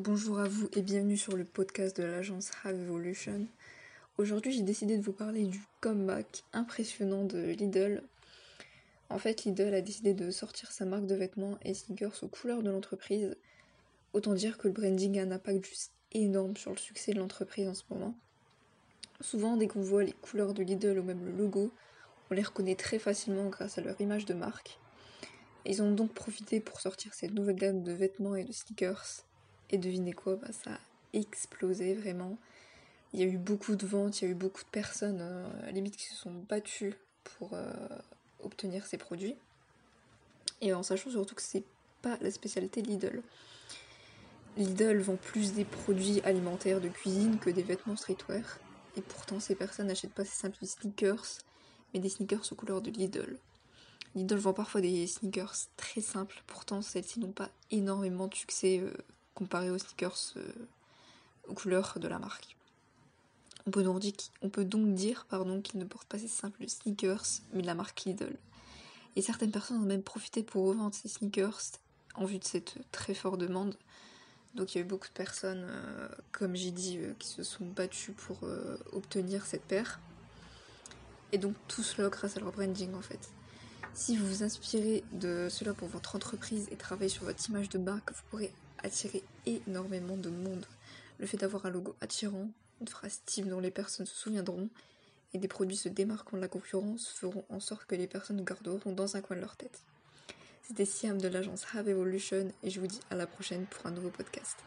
Bonjour à vous et bienvenue sur le podcast de l'agence Have Evolution. Aujourd'hui, j'ai décidé de vous parler du comeback impressionnant de Lidl. En fait, Lidl a décidé de sortir sa marque de vêtements et sneakers aux couleurs de l'entreprise. Autant dire que le branding a un impact juste énorme sur le succès de l'entreprise en ce moment. Souvent, dès qu'on voit les couleurs de Lidl ou même le logo, on les reconnaît très facilement grâce à leur image de marque. Ils ont donc profité pour sortir cette nouvelle gamme de vêtements et de sneakers. Et devinez quoi, bah, ça a explosé vraiment. Il y a eu beaucoup de ventes, il y a eu beaucoup de personnes, euh, limite, qui se sont battues pour euh, obtenir ces produits. Et en sachant surtout que c'est pas la spécialité Lidl. Lidl vend plus des produits alimentaires de cuisine que des vêtements streetwear. Et pourtant, ces personnes n'achètent pas ces simples sneakers, mais des sneakers aux couleurs de Lidl. Lidl vend parfois des sneakers très simples, pourtant celles-ci n'ont pas énormément de succès euh, comparé aux sneakers euh, aux couleurs de la marque. On peut donc dire, pardon, qu'ils ne portent pas ces simples sneakers, mais de la marque Lidl. Et certaines personnes ont même profité pour revendre ces sneakers en vue de cette très forte demande. Donc il y a eu beaucoup de personnes, euh, comme j'ai dit, qui se sont battues pour obtenir cette paire. Et donc tout cela grâce à leur branding en fait. Si vous vous inspirez de cela pour votre entreprise et travaillez sur votre image de marque, vous pourrez attirer énormément de monde. Le fait d'avoir un logo attirant, une phrase type dont les personnes se souviendront, et des produits se démarquant de la concurrence feront en sorte que les personnes garderont dans un coin de leur tête. C'était Siam de l'agence Have Evolution et je vous dis à la prochaine pour un nouveau podcast.